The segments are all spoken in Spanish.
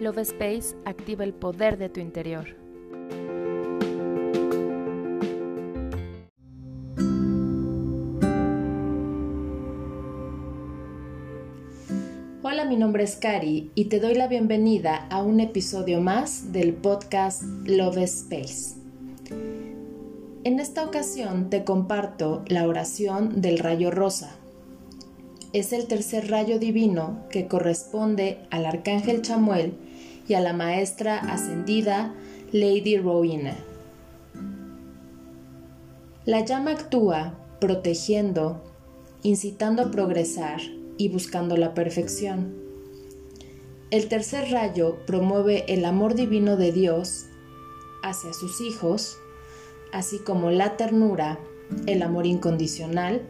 Love Space activa el poder de tu interior. Hola, mi nombre es Cari y te doy la bienvenida a un episodio más del podcast Love Space. En esta ocasión te comparto la oración del rayo rosa. Es el tercer rayo divino que corresponde al arcángel Chamuel y a la maestra ascendida Lady Rowena. La llama actúa protegiendo, incitando a progresar y buscando la perfección. El tercer rayo promueve el amor divino de Dios hacia sus hijos, así como la ternura, el amor incondicional,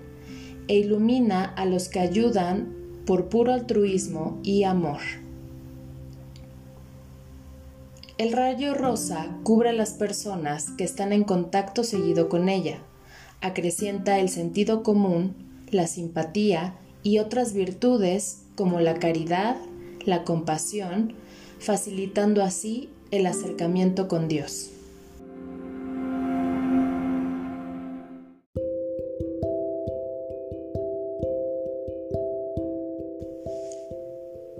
e ilumina a los que ayudan por puro altruismo y amor. El rayo rosa cubre a las personas que están en contacto seguido con ella, acrecienta el sentido común, la simpatía y otras virtudes como la caridad, la compasión, facilitando así el acercamiento con Dios.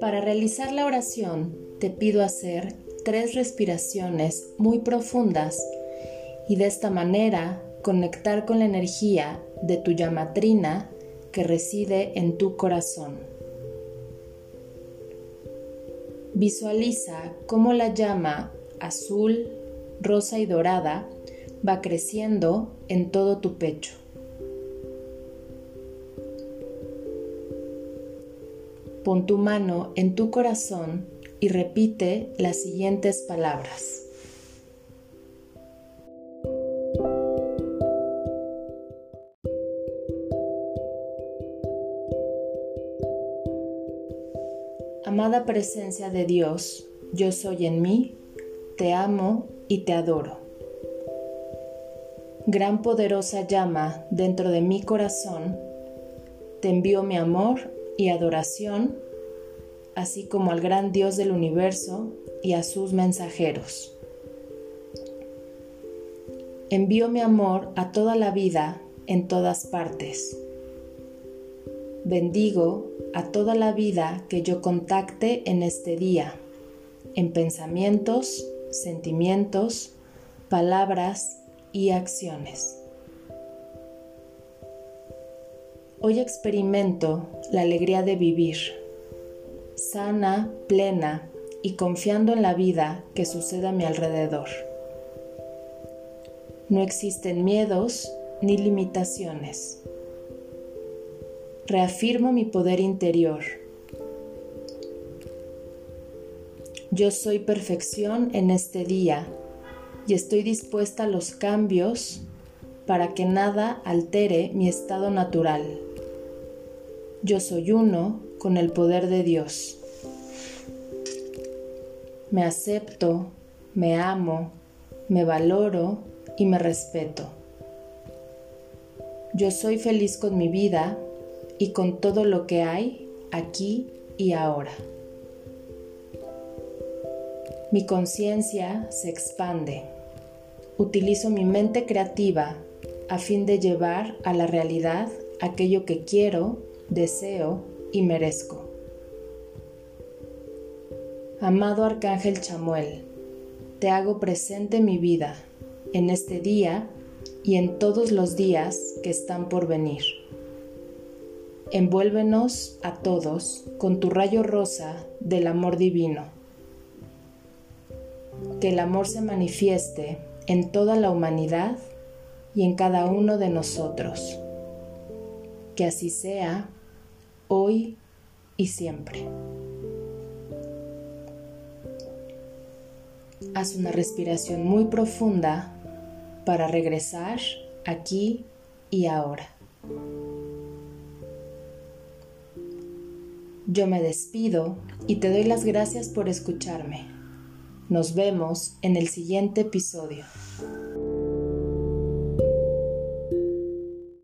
Para realizar la oración te pido hacer tres respiraciones muy profundas y de esta manera conectar con la energía de tu llamatrina que reside en tu corazón. Visualiza cómo la llama azul, rosa y dorada va creciendo en todo tu pecho. Pon tu mano en tu corazón y repite las siguientes palabras. Amada presencia de Dios, yo soy en mí, te amo y te adoro. Gran poderosa llama dentro de mi corazón, te envío mi amor y adoración así como al gran Dios del universo y a sus mensajeros. Envío mi amor a toda la vida en todas partes. Bendigo a toda la vida que yo contacte en este día, en pensamientos, sentimientos, palabras y acciones. Hoy experimento la alegría de vivir sana, plena y confiando en la vida que sucede a mi alrededor. No existen miedos ni limitaciones. Reafirmo mi poder interior. Yo soy perfección en este día y estoy dispuesta a los cambios para que nada altere mi estado natural. Yo soy uno con el poder de Dios. Me acepto, me amo, me valoro y me respeto. Yo soy feliz con mi vida y con todo lo que hay aquí y ahora. Mi conciencia se expande. Utilizo mi mente creativa a fin de llevar a la realidad aquello que quiero, deseo y merezco. Amado Arcángel Chamuel, te hago presente mi vida en este día y en todos los días que están por venir. Envuélvenos a todos con tu rayo rosa del amor divino. Que el amor se manifieste en toda la humanidad y en cada uno de nosotros. Que así sea hoy y siempre. Haz una respiración muy profunda para regresar aquí y ahora. Yo me despido y te doy las gracias por escucharme. Nos vemos en el siguiente episodio.